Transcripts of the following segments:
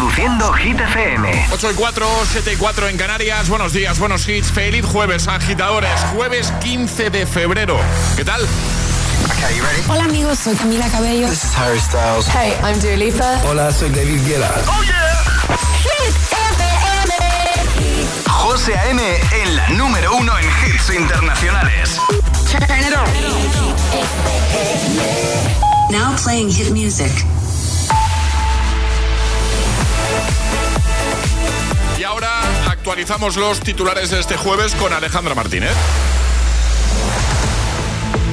Reproduciendo Hit FM. 8 y 4, 7 y 4 en Canarias. Buenos días, buenos hits. Feliz jueves, agitadores. Jueves 15 de febrero. ¿Qué tal? Hola amigos, soy Camila Cabello. This is Harry Styles. Hey, I'm Dua Lipa. Hola, soy David Guetta. Oh yeah. Hit FM. José A.M. en la número uno en hits internacionales. Turn it on. Now playing hit music. Actualizamos los titulares de este jueves con Alejandra Martínez.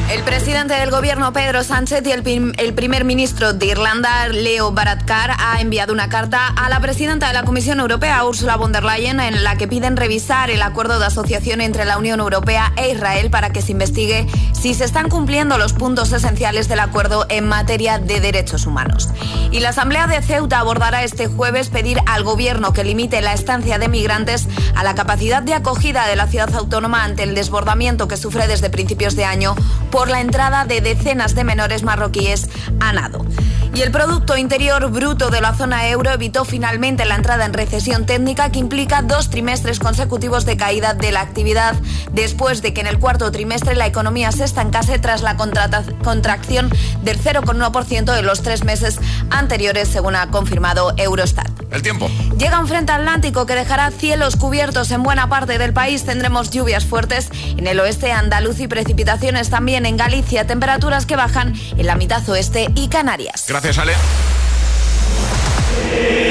El presidente del gobierno Pedro Sánchez y el, el, primer ministro de Irlanda Leo Varadkar ha enviado una carta a la presidenta de la Comisión Europea Ursula von der Leyen en la que piden revisar el acuerdo de asociación entre la Unión Europea e Israel para que se investigue si se están cumpliendo los puntos esenciales del acuerdo en materia de derechos humanos. Y la Asamblea de Ceuta abordará este jueves pedir al gobierno que limite la estancia de migrantes a la capacidad de acogida de la ciudad autónoma ante el desbordamiento que sufre desde principios de año por la entrada de decenas de menores marroquíes a nado. Y el Producto Interior Bruto de la zona euro evitó finalmente la entrada en recesión técnica que implica dos trimestres consecutivos de caída de la actividad después de que en el cuarto trimestre la economía se estancase tras la contracción del 0,1% de los tres meses anteriores, según ha confirmado Eurostat. El tiempo. Llega un frente atlántico que dejará cielos cubiertos en buena parte del país. Tendremos lluvias fuertes en el oeste andaluz y precipitaciones también en Galicia. Temperaturas que bajan en la mitad oeste y Canarias. Gracias, Ale.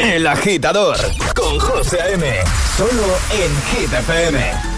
El agitador con José A.M. Solo en Hit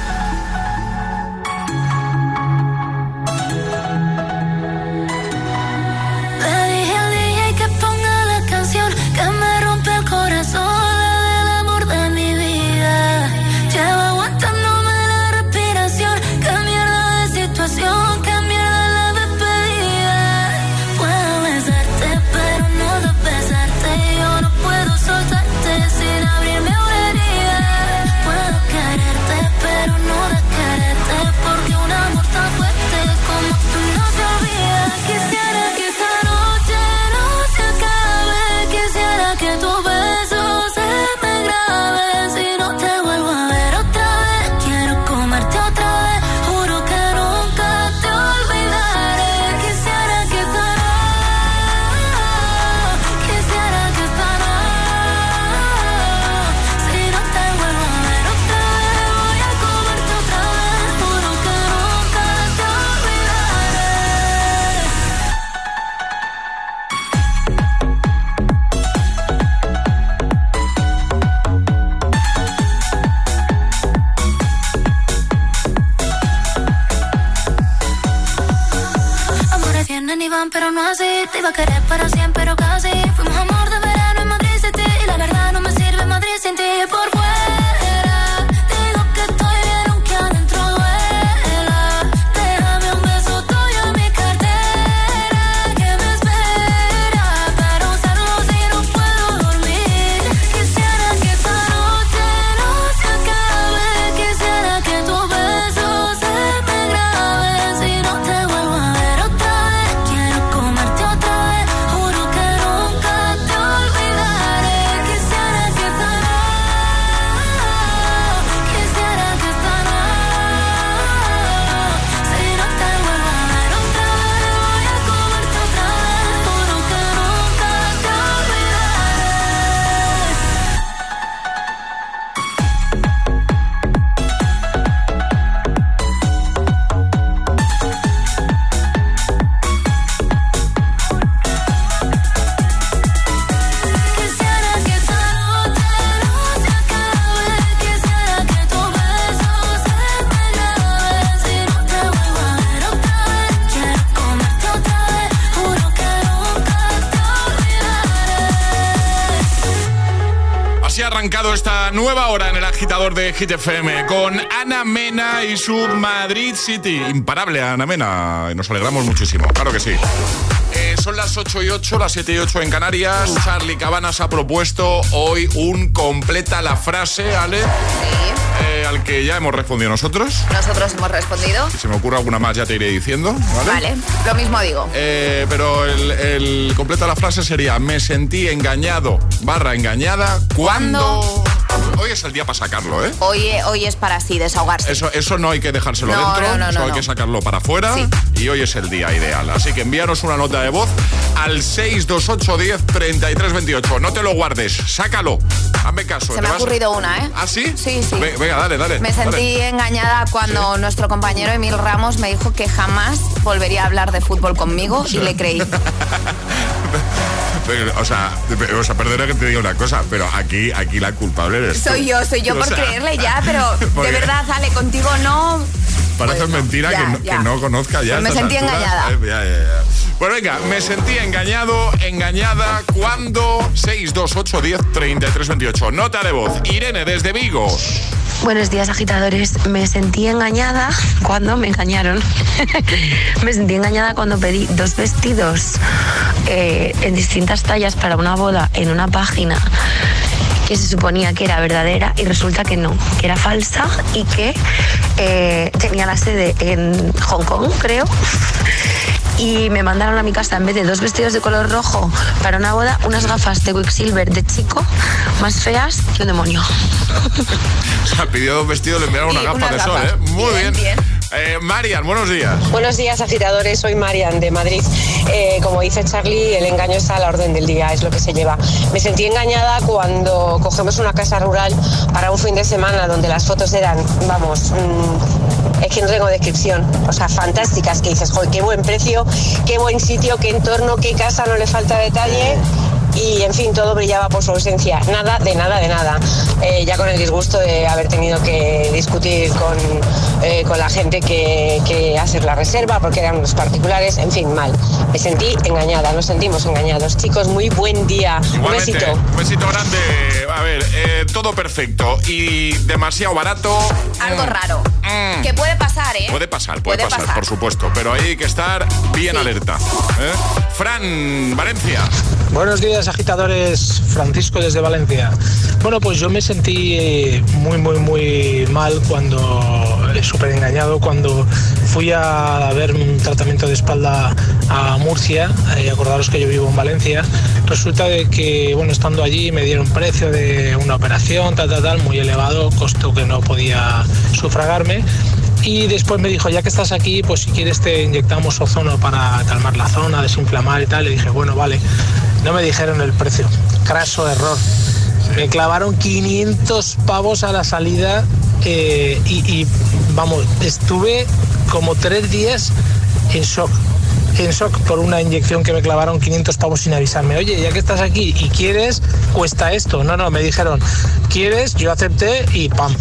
de Hit FM con Ana Mena y su Madrid City. Imparable, Ana Mena. Nos alegramos muchísimo, claro que sí. son las 8 y 8, las 7 y 8 en Canarias. Charlie Cabanas ha propuesto hoy un completa la frase, Ale. Eh, al que ya hemos respondido nosotros. Nosotros hemos respondido. Si se me ocurre alguna más ya te iré diciendo. Vale, lo mismo digo. Eh, pero el, el completa la frase sería, me sentí engañado barra engañada cuando... Hoy es el día para sacarlo, ¿eh? Hoy, hoy es para así desahogarse. Eso, eso no hay que dejárselo dentro, eso hay que sacarlo para afuera y hoy es el día ideal. Así que envíanos una nota de voz al 628 10 33 28. No te lo guardes, sácalo. Hazme caso. Se me ha ocurrido una, ¿eh? ¿Ah, sí? Sí, sí. venga, dale, dale. Me sentí engañada cuando nuestro compañero Emil Ramos me dijo que jamás volvería a hablar de fútbol conmigo y le creí. o sea, o sea, perdona que te diga una cosa, pero aquí, aquí la culpable eres Soy yo, soy yo por creerle ya, pero de verdad, Ale, contigo no. Parece pues mentira que, no, conozca ya. Pues me sentí engañada. Bueno, venga, me sentí engañado, engañada cuando 628 10 33 28. Nota de voz. Irene desde Vigo. Buenos días, agitadores. Me sentí engañada cuando me engañaron. me sentí engañada cuando pedí dos vestidos eh, en distintas tallas para una boda en una página que se suponía que era verdadera y resulta que no, que era falsa y que eh, tenía la sede en Hong Kong, creo y me mandaron a mi casa en vez de dos vestidos de color rojo para una boda, unas gafas de Quicksilver de chico más feas que un demonio. o sea, pidió dos vestidos, le enviaron una gafa de sol, ¿eh? Muy bien. Eh, Marian, buenos días. Buenos días, agitadores. Soy Marian de Madrid. Eh, como dice Charlie, el engaño está a la orden del día, es lo que se lleva. Me sentí engañada cuando cogemos una casa rural para un fin de semana donde las fotos eran, vamos, mm, es que no tengo descripción, o sea, fantásticas, que dices, joder, qué buen precio, qué buen sitio, qué entorno, qué casa, no le falta detalle y en fin, todo brillaba por su ausencia. Nada, de nada, de nada. Eh, ya con el disgusto de haber tenido que discutir con, eh, con la gente que, que hace la reserva porque eran los particulares, en fin, mal. Me sentí engañada, nos sentimos engañados. Chicos, muy buen día. un besito. Un besito grande. A ver, eh, todo perfecto y demasiado barato. Algo mm. raro. Mm. Que puede pasar, ¿eh? Puede pasar, puede, pasar, por supuesto, pero hay que estar bien alerta. Fran, Valencia. Buenos días agitadores, Francisco desde Valencia. Bueno, pues yo me sentí eh, muy, muy, muy mal cuando, eh, súper engañado, cuando fui a ver un tratamiento de espalda a Murcia, y acordaros que yo vivo en Valencia, resulta de que, bueno, estando allí me dieron precio de una operación, tal, tal, tal, muy elevado, costo que no podía sufragarme y después me dijo, ya que estás aquí, pues si quieres te inyectamos ozono para calmar la zona, desinflamar y tal. Le dije, bueno, vale. No me dijeron el precio. Craso error. Me clavaron 500 pavos a la salida eh, y, vamos, estuve como tres días en shock. En shock por una inyección que me clavaron 500 pavos sin avisarme. Oye, ya que estás aquí y quieres, cuesta esto. No, no, me dijeron, ¿quieres? Yo acepté y pam,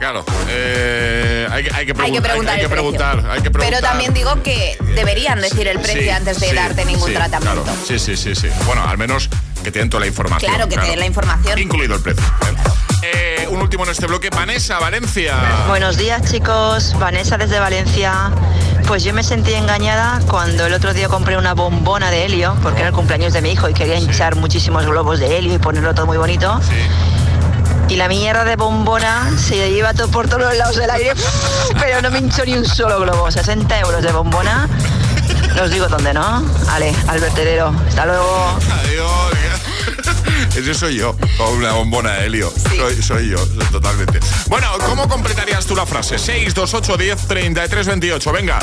Claro, eh, hay, que preguntar, hay, que preguntar, Pero también digo que deberían decir el precio antes de darte ningún tratamiento. Sí, sí, sí, sí. Bueno, al menos que te den toda la información. Claro, que te den la información. Incluido el precio. Eh, un último en este bloque, Vanessa, Valencia. Buenos días, chicos. Vanessa desde Valencia. Pues yo me sentí engañada cuando el otro día compré una bombona de helio, porque era el cumpleaños de mi hijo y quería hinchar muchísimos globos de helio y ponerlo todo muy bonito. Sí y la mierda de bombona se lleva todo por todos los lados del aire, pero no me hincho ni un solo globo. 60 euros de bombona. No os digo dónde, ¿no? Ale, al vertedero. Hasta luego. Adiós. Ese soy yo, con una bombona de helio. Soy, yo, totalmente. Bueno, ¿cómo completarías tú la frase? 6, 2, 8, 10, 33, 28. Venga.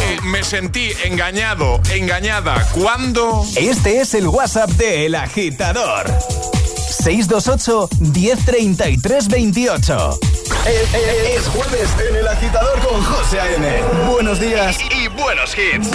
Eh, me sentí engañado, engañada. ¿Cuándo? Este es el WhatsApp de El Agitador. 628 1033 28. Es, jueves en el agitador con José A.M. Buenos días y, buenos hits.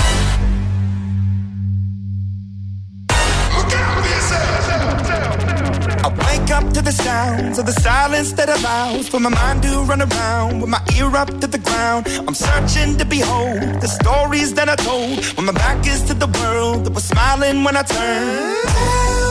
I wake up to the sounds of the silence that allows for my mind to run around with my ear up to the ground. I'm searching to behold the stories that I told when my back is to the world that was smiling when I turned.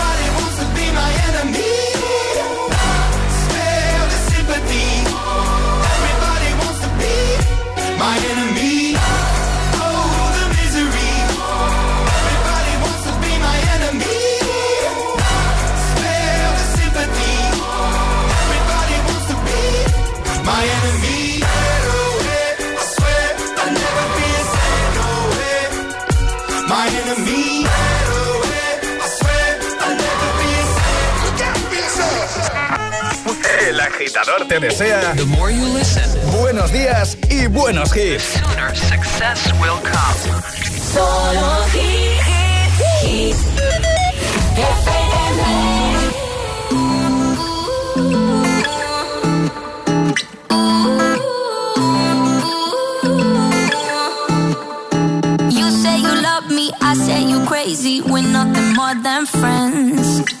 agitador te desea The more you listen, buenos días y buenos hits. Sooner success will come. Solo hit, hit, You say you love me, I say you crazy. We're nothing more than friends.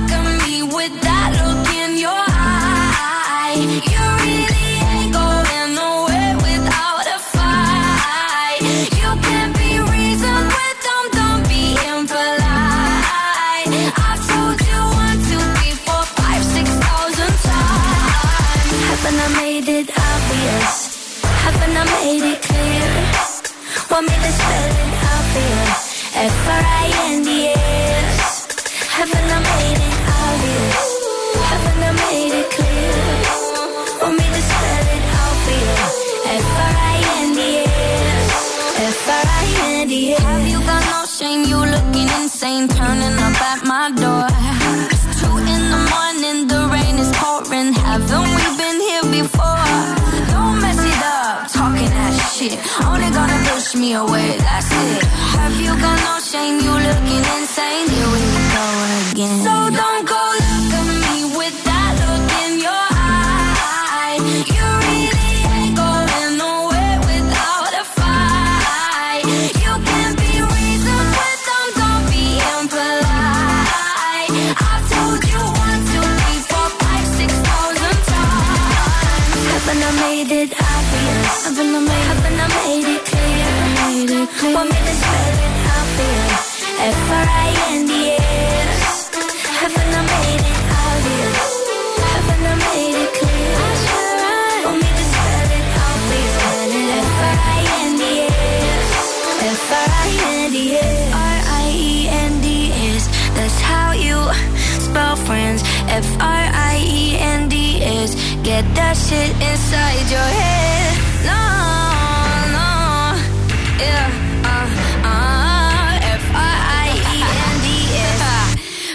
my door. It's two in the morning, the rain is pouring. Haven't we been here before? Don't mess it up, talking that shit. Only gonna push me away, that's it. Have you got no shame? You looking insane. Here we go again. So don't your head. No, no, yeah, uh, uh.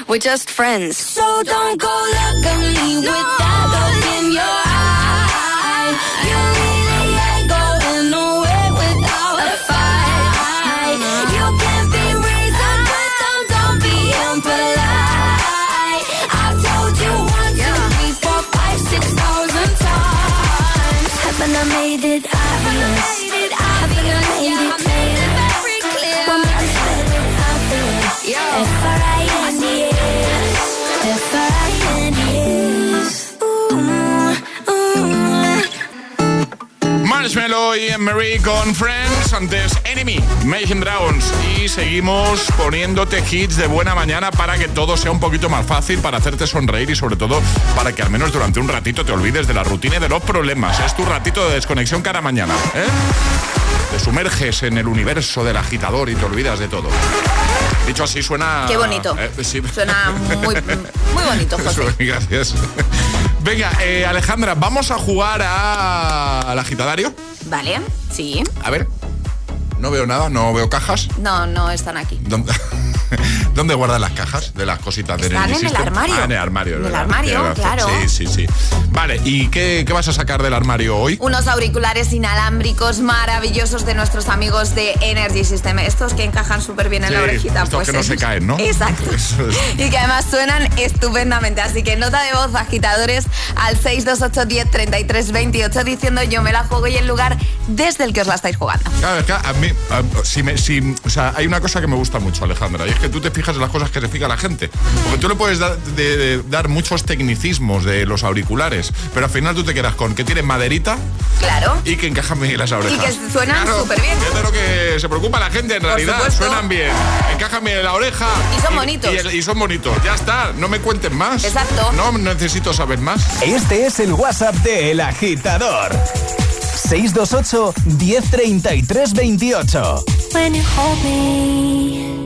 We're just friends. So don't go look at me with that Marshmello y Marie con Friends, antes Enemy, Imagine Dragons. Y seguimos poniéndote hits de buena mañana para que todo sea un poquito más fácil, para hacerte sonreír y sobre todo para que al menos durante un ratito te olvides de la rutina y de los problemas. Es tu ratito de desconexión cada mañana. ¿eh? Te sumerges en el universo del agitador y te olvidas de todo. Dicho así suena... Qué bonito. Eh, sí. Suena muy, muy bonito, José. Gracias. Venga, eh, Alejandra, vamos a jugar a- al agitadario. Vale, sí. A ver, no veo nada, no veo cajas. No, no están aquí. ¿Dónde, ¿Dónde guardan las cajas de las cositas de Están Energy en el armario. Ah, en el armario. En armario, claro. Sí, sí, sí. Vale, ¿y qué, qué vas a sacar del armario hoy? Unos auriculares inalámbricos maravillosos de nuestros amigos de Energy System. Estos que encajan súper bien en la orejita. estos pues que no se caen, ¿no? Exacto. Y que además suenan estupendamente. Así que nota de voz, agitadores, al 628 10 33 28 diciendo yo me la juego y el lugar desde el que os la estáis jugando. Claro, es que a mí, a- si me, si, o sea, hay una cosa que me gusta mucho, Alejandra, y es que tú te fijas en las cosas que se fija la gente. Porque tú le puedes dar, de- de- dar muchos tecnicismos de los auriculares, pero al final tú te quedas con que tienen maderita Claro. y que encajan bien las orejas. que suenan Claro, superbién. Es de lo que se preocupa la gente en realidad. supuesto. Suenan bien, encajan bien en la oreja. Y son bonitos. Y, y son bonitos. Ya está, no me cuenten más. Exacto. No necesito saber más. Este es el WhatsApp de El Agitador. 628 1033 28. When you hold me,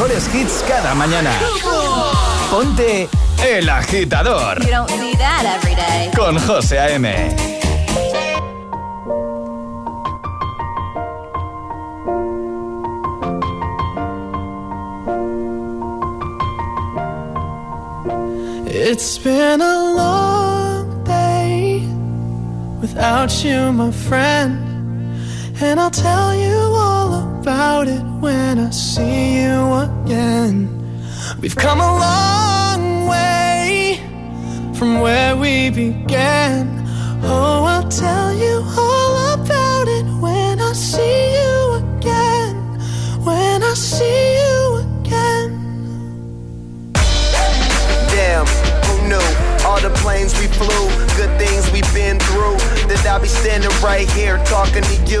Mejores hits cada mañana. Ponte El Agitador You don't see that every day. con José A.M. It's been a long day without you, my friend. And I'll tell you all about it when I see you again. We've come a long way from where we began. Oh, I'll tell you all about it when I see you again. When I see you again. Damn, who knew? All the planes we flew, good things we've been through. That I'll be standing right here talking to you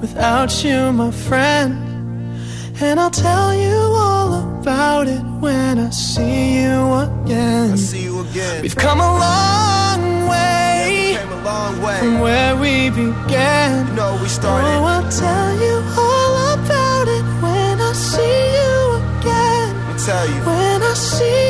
without you, my friend. And I'll tell you all about it when I see you again. I see you again. We've come a long way, yeah, a long way. from where we began. You know we started. Oh, I'll tell you all about it when I see you again. I'll tell you. When I see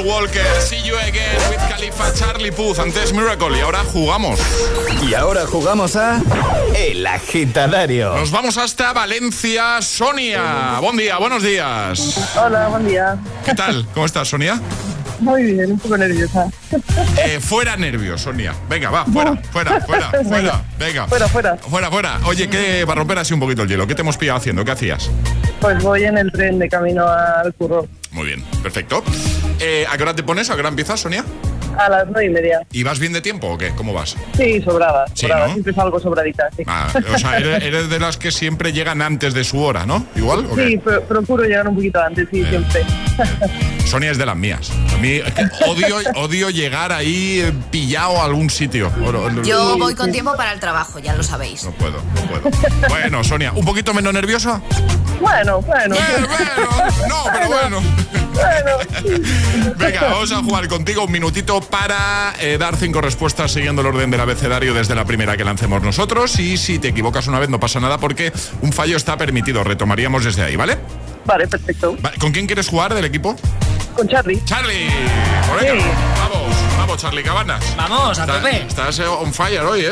Paul Walker. See you again with Khalifa Charlie Puth. Antes Miracle y ahora jugamos. Y ahora jugamos a El Agitadario. Nos vamos hasta Valencia, Sonia. Buen día, buenos días. Hola, buen día. ¿Qué tal? ¿Cómo estás, Sonia? Muy bien, un poco nerviosa. Eh, fuera nervios, Sonia. Venga, va, fuera, fuera, fuera, fuera. Venga. Fuera, fuera. Fuera, fuera. Oye, ¿qué, para romper así un poquito el hielo, ¿qué te hemos pillado haciendo? ¿Qué hacías? Pues voy en el tren de camino al curro. Muy bien, perfecto. Eh, ¿A qué hora te pones? ¿A qué hora empiezas, Sonia? A las nueve y media. ¿Y vas bien de tiempo o qué? ¿Cómo vas? Sí, sobrada. Sí, sobrada. ¿no? Siempre salgo sobradita, sí. Ah, o sea, eres, eres de las que siempre llegan antes de su hora, ¿no? ¿Igual? ¿o qué? Sí, pro- procuro llegar un poquito antes, sí, siempre. Sonia es de las mías. A mí es que odio, odio llegar ahí eh, pillado a algún sitio. Yo voy con tiempo para el trabajo, ya lo sabéis. No puedo, no puedo. Bueno, Sonia, ¿un poquito menos nerviosa? Bueno, bueno. No, pero bueno. Venga, vamos a jugar contigo un minutito para eh, dar cinco respuestas siguiendo el orden del abecedario desde la primera que lancemos nosotros. Y si te equivocas una vez no pasa nada porque un fallo está permitido. Retomaríamos desde ahí, ¿vale? Vale, perfecto. ¿Con quién quieres jugar del equipo? Con Charlie. Charlie. Por Charlie Cabanas. Vamos, a Está- tope. Estás eh, on fire hoy, ¿eh?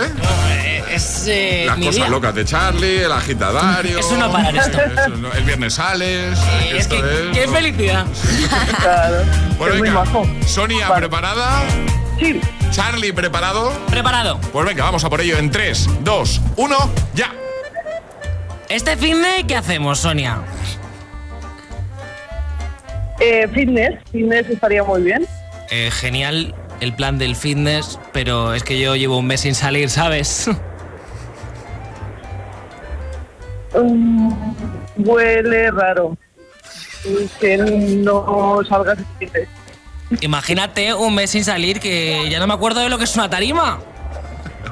Eh, Es eh, Las mi cosas día. locas de Charlie, el agitadario. Eso no para esto. No- El viernes sales. Es esto que, es- qué felicidad. Claro. Bueno, es venga. Sonia, ¿preparada? Sí. Charlie, ¿preparado? Preparado. Pues venga, vamos a por ello en 3, 2, 1, ya. Este fin de, ¿qué hacemos, Sonia? Eh, fitness. Fitness estaría muy bien. Eh, genial el plan del fitness, pero es que yo llevo un mes sin salir, ¿sabes? Mm, huele raro. Que no salgas. Imagínate un mes sin salir que ya no me acuerdo de lo que es una tarima.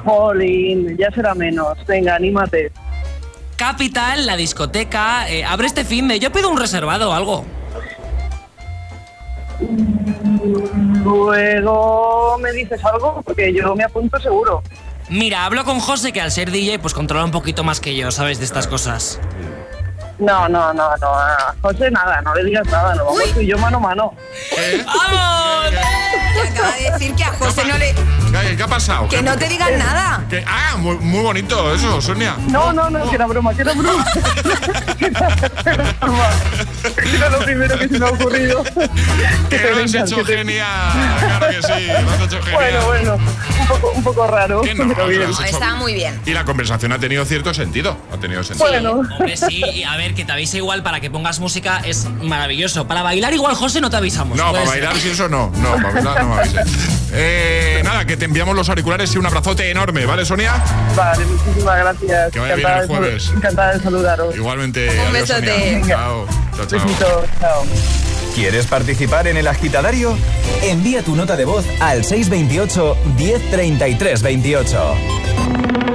Jolín, ya será menos. Venga, anímate. Capital, la discoteca, eh, abre este fin de. Yo pido un reservado o algo. Luego me dices algo porque yo me apunto seguro. Mira, hablo con José que al ser DJ pues controla un poquito más que yo, ¿sabes? De estas cosas. No, no, no, no. José nada, no le digas nada, no vamos tú y yo mano a mano. ¡Vamos! Te acaba de decir que a José no le... ¿Qué, ha pasado? Que no te digan nada. Ah, muy, muy, bonito eso, Sonia. No, no, no, que era broma, que era broma. era lo primero que se me ha ocurrido. que lo has hecho genial, claro que sí, lo has hecho genial. Bueno, bueno, un poco, un poco raro. Que no, pero bien. Está muy bien. Y la conversación ha tenido cierto sentido. Ha tenido sentido. Bueno. Hombre, sí, y a ver, que te avise igual para que pongas música es maravilloso. Para bailar igual, José, no te avisamos. No, para ser. bailar si eso no. No, para bailar no me avises. Eh, nada, que te enviamos los auriculares y un abrazote enorme, ¿vale, Sonia? Vale, muchísimas gracias. Que vaya bien Encantada el jueves. Encantada de saludaros. Igualmente. Un adiós, besote. Chao. Chao, chao. Besito, chao. ¿Quieres participar en el agitadario? Envía tu nota de voz al 628 1033 28.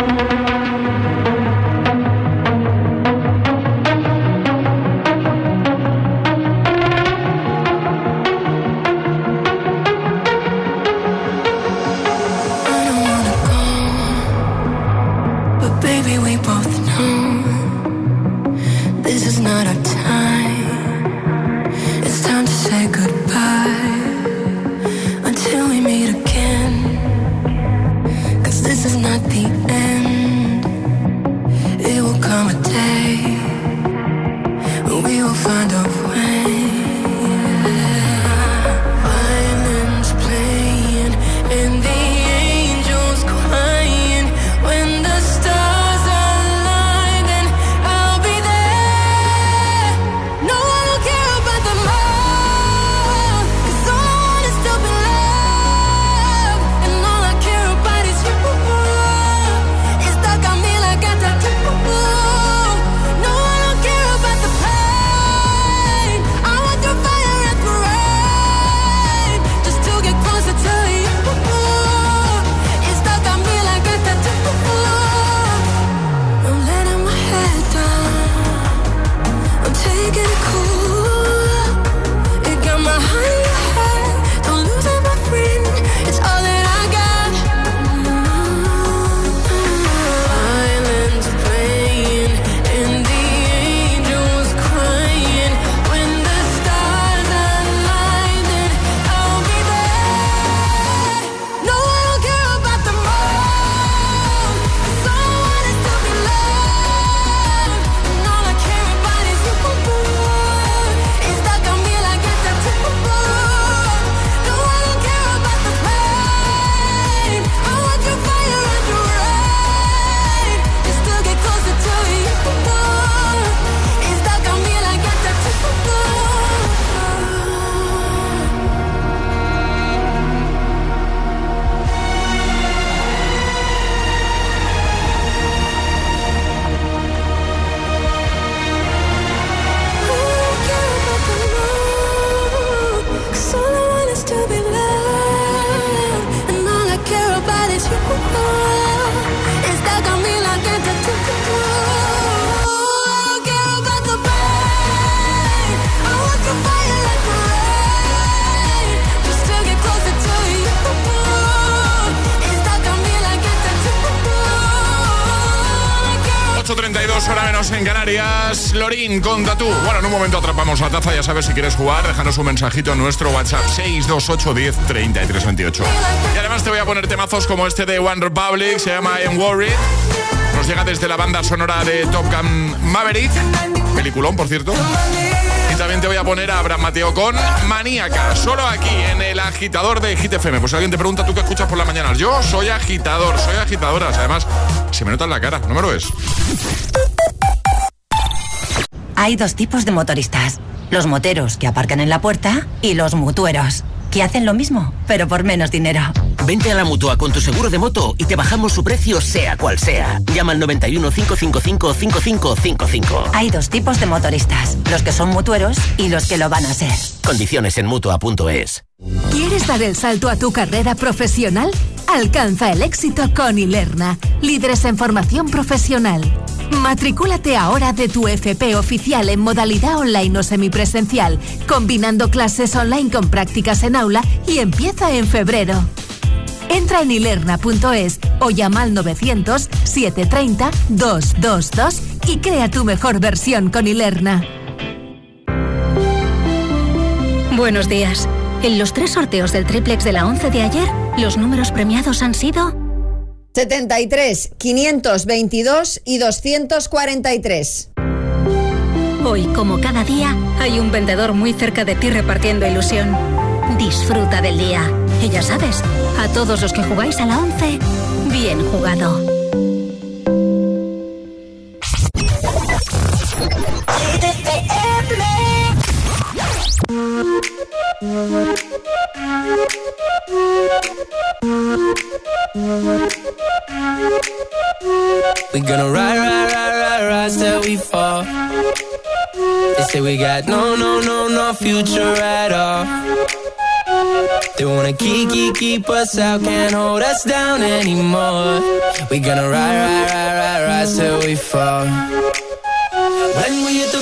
Lorín con. Bueno, en un momento atrapamos la taza. Ya sabes, si quieres jugar, déjanos un mensajito en nuestro WhatsApp 628 10 33 28. Y además te voy a poner temazos como este de One Republic. Se llama I Am Worried. Nos llega desde la banda sonora de Top Gun Maverick. Peliculón, por cierto. Y también te voy a poner a Abraham Mateo con Maníaca, solo aquí en el agitador de Hit FM. Pues alguien te pregunta, ¿tú qué escuchas por la mañana? Yo soy agitador, soy agitadora. Además, se me nota en la cara, ¿no me lo ves? Hay dos tipos de motoristas. Los moteros que aparcan en la puerta y los mutueros, que hacen lo mismo, pero por menos dinero. Vente a la mutua con tu seguro de moto y te bajamos su precio, sea cual sea. Llama al 91 555 5555. Hay dos tipos de motoristas, los que son mutueros y los que lo van a ser. Condiciones en mutua.es. ¿Quieres dar el salto a tu carrera profesional? Alcanza el éxito con Ilerna, líderes en formación profesional. Matricúlate ahora de tu FP oficial en modalidad online o semipresencial, combinando clases online con prácticas en aula y empieza en febrero. Entra en ilerna.es o llama al 900 730 222 y crea tu mejor versión con Ilerna. Buenos días. En los tres sorteos del triplex de la 11 de ayer, los números premiados han sido 73, 522 y 243. Hoy, como cada día, hay un vendedor muy cerca de ti repartiendo ilusión. Disfruta del día. Y ya sabes, a todos los que jugáis a la 11, bien jugado. We gonna ride, ride, ride, ride, ride till we fall. They say we got no, no, no, no future at all. They wanna keep, keep, keep us out, can't hold us down anymore. We gonna ride, ride, ride, ride, ride till we fall. When we hit the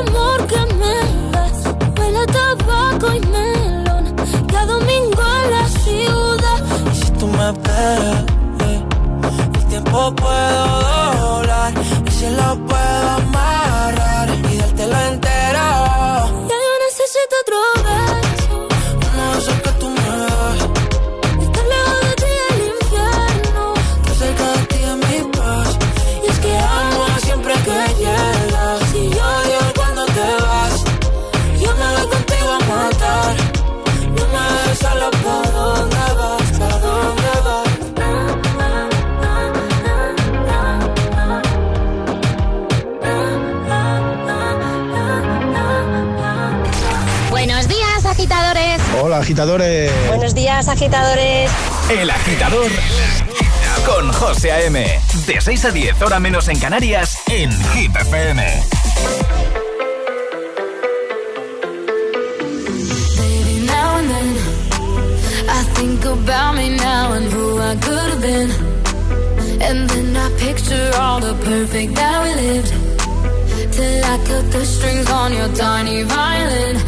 amor que me das huele a tabaco y melón. Cada domingo en la ciudad. Y si tú me esperas, el tiempo puedo doblar. Y si lo puedo amar agitadores. Buenos días, agitadores. El agitador con José A.M. De 6 a 10, hora menos en Canarias, en Hit FM. Baby, now and then I think about me now and who I could have been. And then I picture all the perfect that we lived. Till I cut the strings on your tiny violin.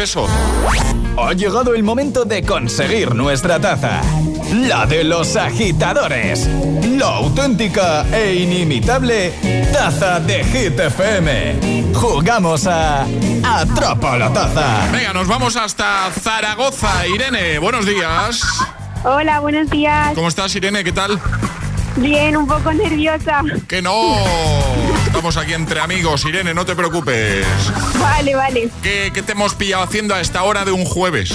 Beso. Ha llegado el momento de conseguir nuestra taza. La de los agitadores. La auténtica e inimitable taza de Hit FM. Jugamos a Atrapa la taza. Venga, nos vamos hasta Zaragoza. Irene, buenos días. Hola, buenos días. ¿Cómo estás, Irene? ¿Qué tal? Bien, un poco nerviosa. Que no. Estamos aquí entre amigos, Irene, no te preocupes. Vale, vale. ¿Qué, qué te hemos pillado haciendo a esta hora de un jueves?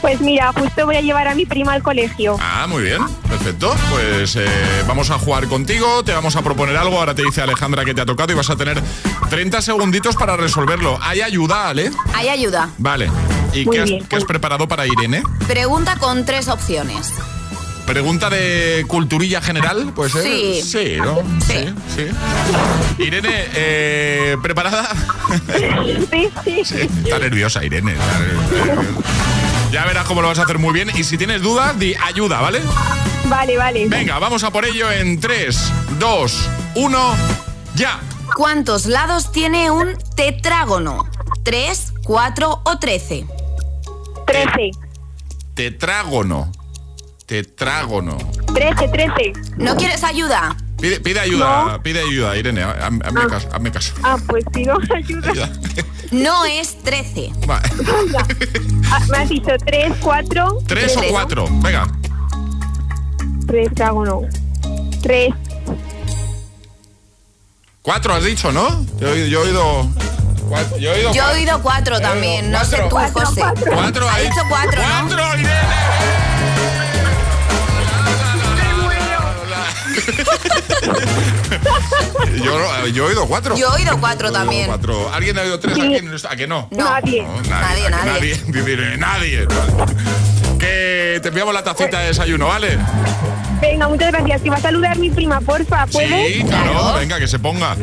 Pues mira, justo voy a llevar a mi prima al colegio. Ah, muy bien, perfecto. Pues eh, vamos a jugar contigo, te vamos a proponer algo. Ahora te dice Alejandra que te ha tocado y vas a tener 30 segunditos para resolverlo. ¿Hay ayuda, Ale? Hay ayuda. Vale. ¿Y Muy qué has, qué has preparado para Irene? Pregunta con tres opciones. Pregunta de culturilla general, ¿puede ser? Sí. Sí, ¿no? Sí. sí. Irene, eh, ¿preparada? Sí, sí. Está nerviosa, Irene. está nerviosa. Ya verás cómo lo vas a hacer muy bien. Y si tienes dudas, di ayuda, ¿vale? Vale, vale. Venga, vamos a por ello en 3, 2, 1, ya. ¿Cuántos lados tiene un tetrágono? ¿Tres, cuatro o trece? Trece. Tetrágono. Tetrágono. Trece, trece. ¿No quieres ayuda? Pide, pide ayuda, pide ayuda, Irene. Hazme Ah. caso. hazme caso. Ah, pues pido ayuda. No es trece. Va. Ah, me has dicho tres, cuatro. ¿Tres o cuatro? Venga. Tres, no. Tres. Cuatro has dicho, ¿no? Yo, he oído- yo he oído. cuatro- yo he oído Yo he cuatro. oído cuatro también, no sé tú, Cuatro, José. Cuatro, Ha dicho cuatro, ¿no? Cuatro, Irene. Yo, yo he oído cuatro. Yo he oído cuatro también. cuatro. ¿Alguien ha oído tres? ¿Alguien? ¿A que no? No. Nadie. Nadie, nadie. Nadie. nadie. Que te enviamos la tacita de desayuno, ¿vale? Venga, muchas gracias. Que va a saludar mi prima, porfa. ¿Puedes? Sí, claro. Venga, que se ponga.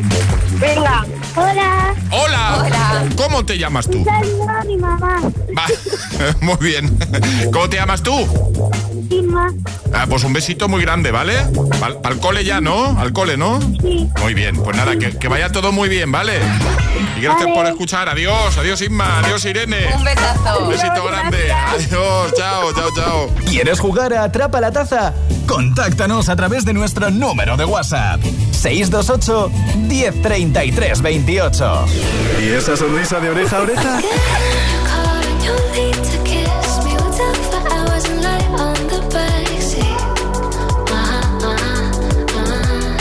Venga. Hola. Hola. Hola. ¿Cómo te llamas tú? A mi mamá. Va, muy bien. ¿Cómo te llamas tú? Inma. Ah, pues un besito muy grande, ¿vale? Al, al cole ya, ¿no? Al cole, ¿no? Sí. Muy bien, pues nada, que, que vaya todo muy bien, ¿vale? Y gracias por escuchar. Adiós, adiós Inma, adiós Irene. Un besazo. Un besito grande. Adiós, chao, chao, chao. ¿Quieres jugar a Atrapa la Taza? Contáctanos a través de nuestro número de WhatsApp. 628 1033 28. ¿Y esa sonrisa de oreja a oreja?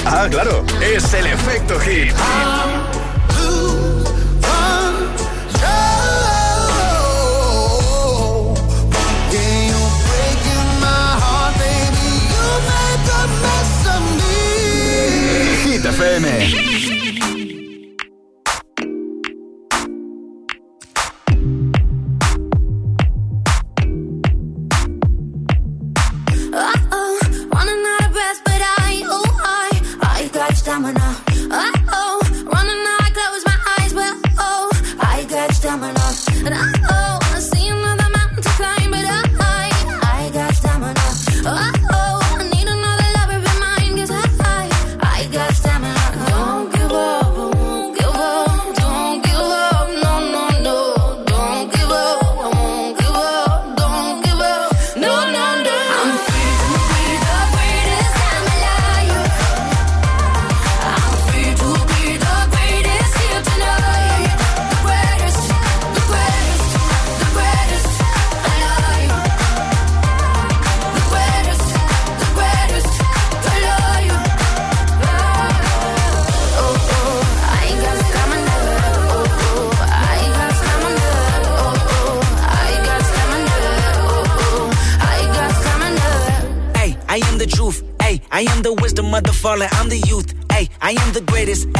Ah, claro, es el efecto hit. Hit FM.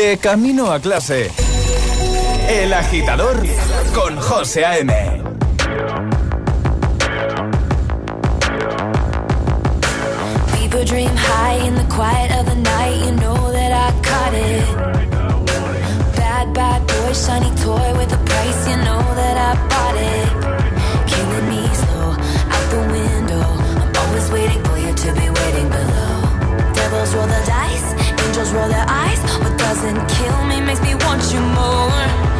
De camino a clase. El agitador con José A.M. People dream high in the quiet of the night. You know that I caught it. Bad, bad boy, shiny toy with a price. You know that I bought it. Killing me slow out the window. I'm always waiting for you to be waiting below. Devils roll the dice, angels roll their. What doesn't kill me makes me want you more.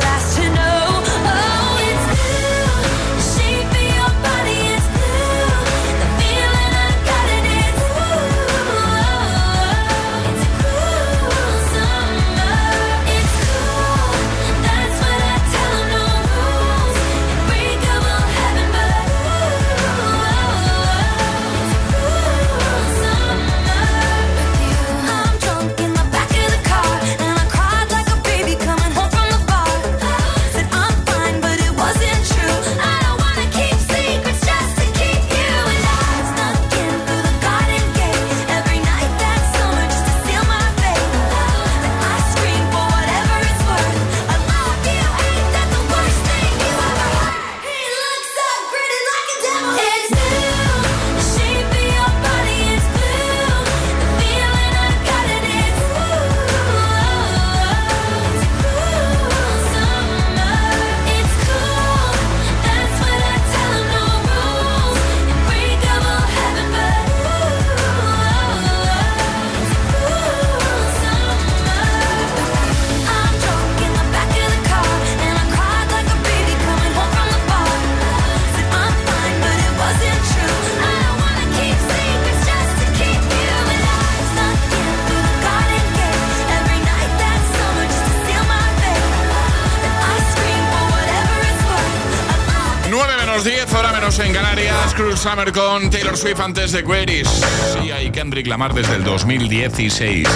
Cruise Summer con Taylor Swift antes de Queries. Sí, hay Kendrick Lamar desde el 2016.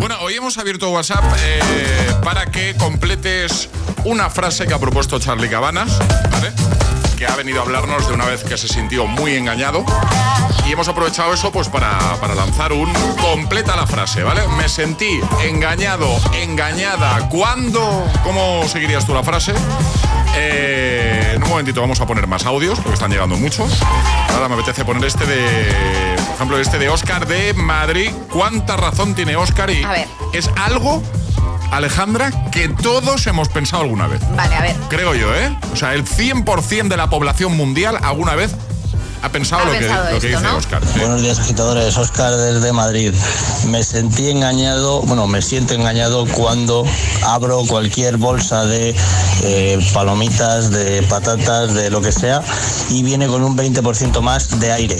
Bueno, hoy hemos abierto WhatsApp eh, para que completes una frase que ha propuesto Charlie Cabanas, ¿vale? Que ha venido a hablarnos de una vez que se sintió muy engañado. Y hemos aprovechado eso pues para, para lanzar un completa la frase, ¿vale? Me sentí engañado, engañada. ¿Cuándo? ¿Cómo seguirías tú la frase? Eh, en un momentito vamos a poner más audios, porque están llegando muchos. Ahora me apetece poner este de, por ejemplo, este de Oscar de Madrid. ¿Cuánta razón tiene Oscar? Y A ver. es algo, Alejandra, que todos hemos pensado alguna vez. Vale, a ver. Creo yo, ¿eh? O sea, el 100% de la población mundial alguna vez ha pensado, Ha lo, que, pensado lo que esto, dice ¿no? Oscar. sí. Buenos días agitadores, Oscar desde Madrid. Me sentí engañado, bueno, me siento engañado cuando abro cualquier bolsa de eh, palomitas, de patatas, de lo que sea, y viene con un 20% más de aire.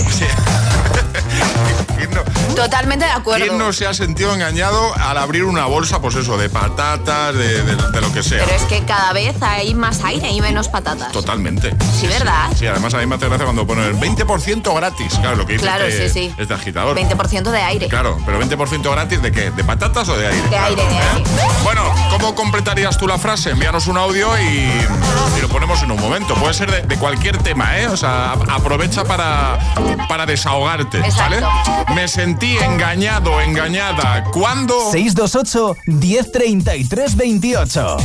Totalmente de acuerdo. ¿Quién no se ha sentido engañado al abrir una bolsa, pues eso, de patatas, de, de- de lo que sea? Pero es que cada vez hay más aire y menos patatas. Totalmente. Sí, ¿verdad? Sí, además a mí me hace gracia cuando ponen el 20% gratis. Claro, lo que dice Claro, este, sí, sí. este agitador. 20% de aire. Claro, pero 20% gratis de qué? ¿De patatas o de aire? De aire, de aire. Bueno, ¿cómo completarías tú la frase? Envíanos un audio y, y lo ponemos en un momento. Puede ser de, de cualquier tema, ¿eh? O sea, aprovecha para, para desahogarte, ¿vale? Me sentí engañado, engañada. ¿Cuándo? 628 1033 28.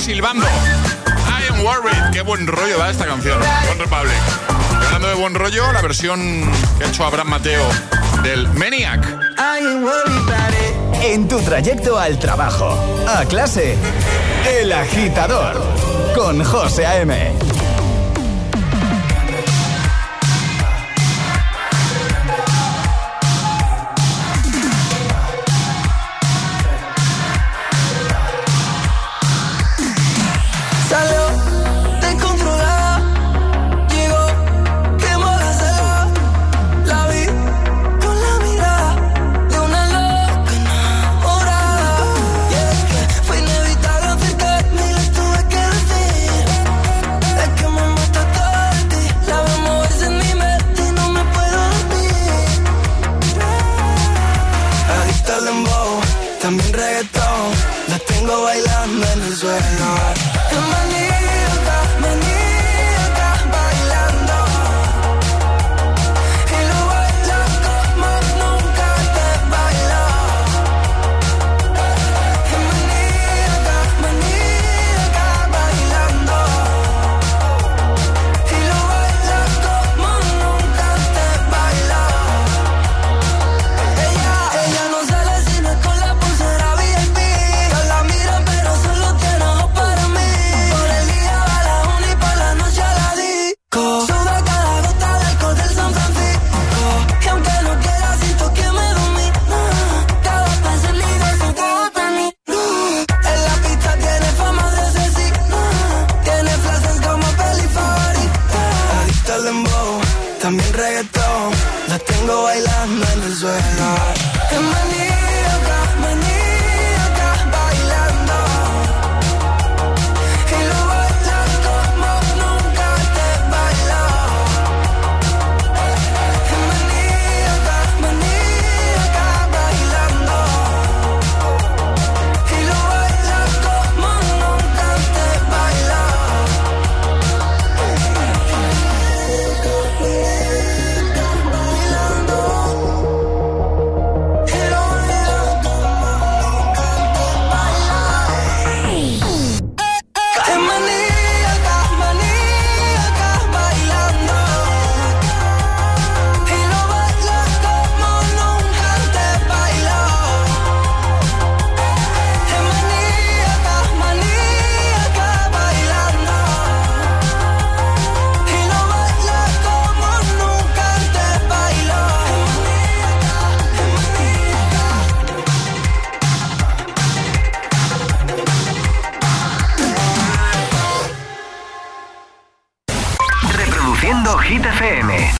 Silbando. I am worried. Qué buen rollo da esta canción. One Republic. Y hablando de buen rollo, la versión que ha hecho Abraham Mateo del Maniac. En tu trayecto al trabajo, a clase, El Agitador, con José A.M.